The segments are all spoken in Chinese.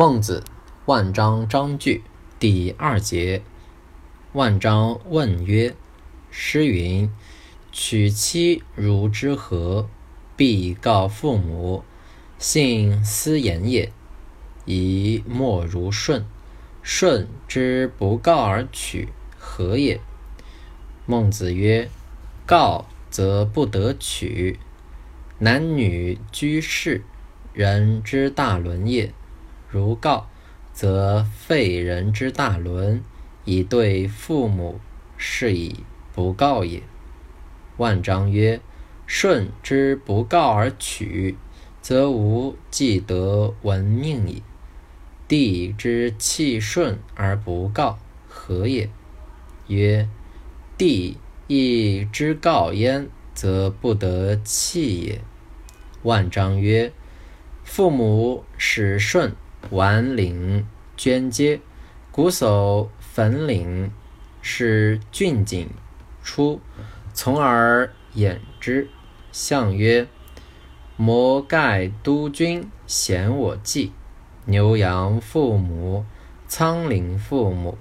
孟子，万章章句第二节。万章问曰：“诗云：‘娶妻如之何？必告父母。信斯言也。宜莫如舜。舜之不告而娶，何也？’”孟子曰：“告则不得娶。男女居士，人之大伦也。”如告，则废人之大伦，以对父母，是以不告也。万章曰：“舜之不告而取，则无既得闻命矣。帝之弃舜而不告，何也？”曰：“帝亦之告焉，则不得弃也。”万章曰：“父母使舜。”晚领捐阶，瞽叟焚岭，使郡景出，从而掩之。相曰：摩盖督军，贤我计。牛羊父母，仓廪父母。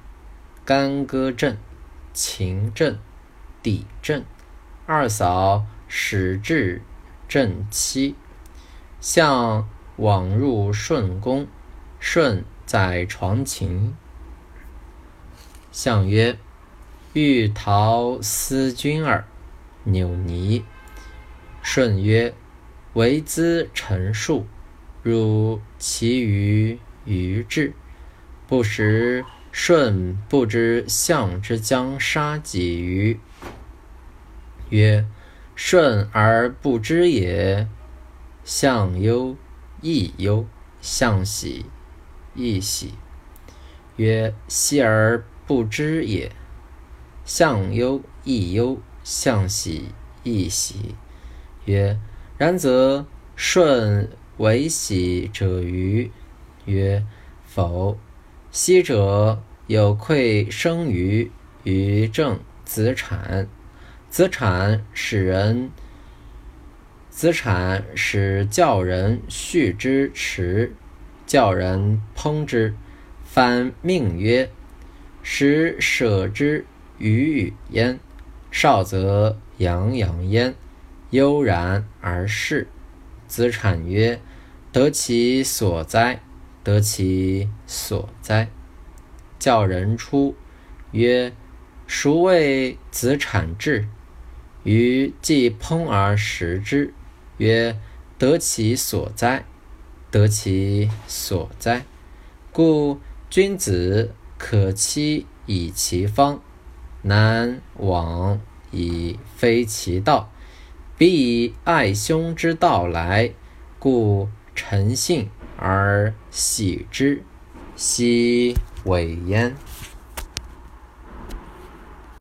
干戈震，秦震，地震。二嫂始至正妻。向往入顺宫。舜在床寝，相曰：“欲逃思君耳。”扭泥。舜曰：“为兹陈述，汝其余于志。”不时，舜不知相之将杀己于。曰：“舜而不知也。”相忧，亦忧；相喜。亦喜，曰：“昔而不知也。”相忧亦忧，相喜亦喜，曰：“然则舜为喜者与？”曰：“否。昔者有愧生于于正子产，子产使人，子产使教人畜之迟。”教人烹之，反命曰：“使舍之与与焉。”少则洋洋焉，悠然而逝。子产曰：“得其所哉！得其所哉！”教人出曰：“孰谓子产至？”于既烹而食之，曰：“得其所哉！”得其所哉，故君子可期以其方，难往以非其道。彼以爱兄之道来，故诚信而喜之，奚为焉？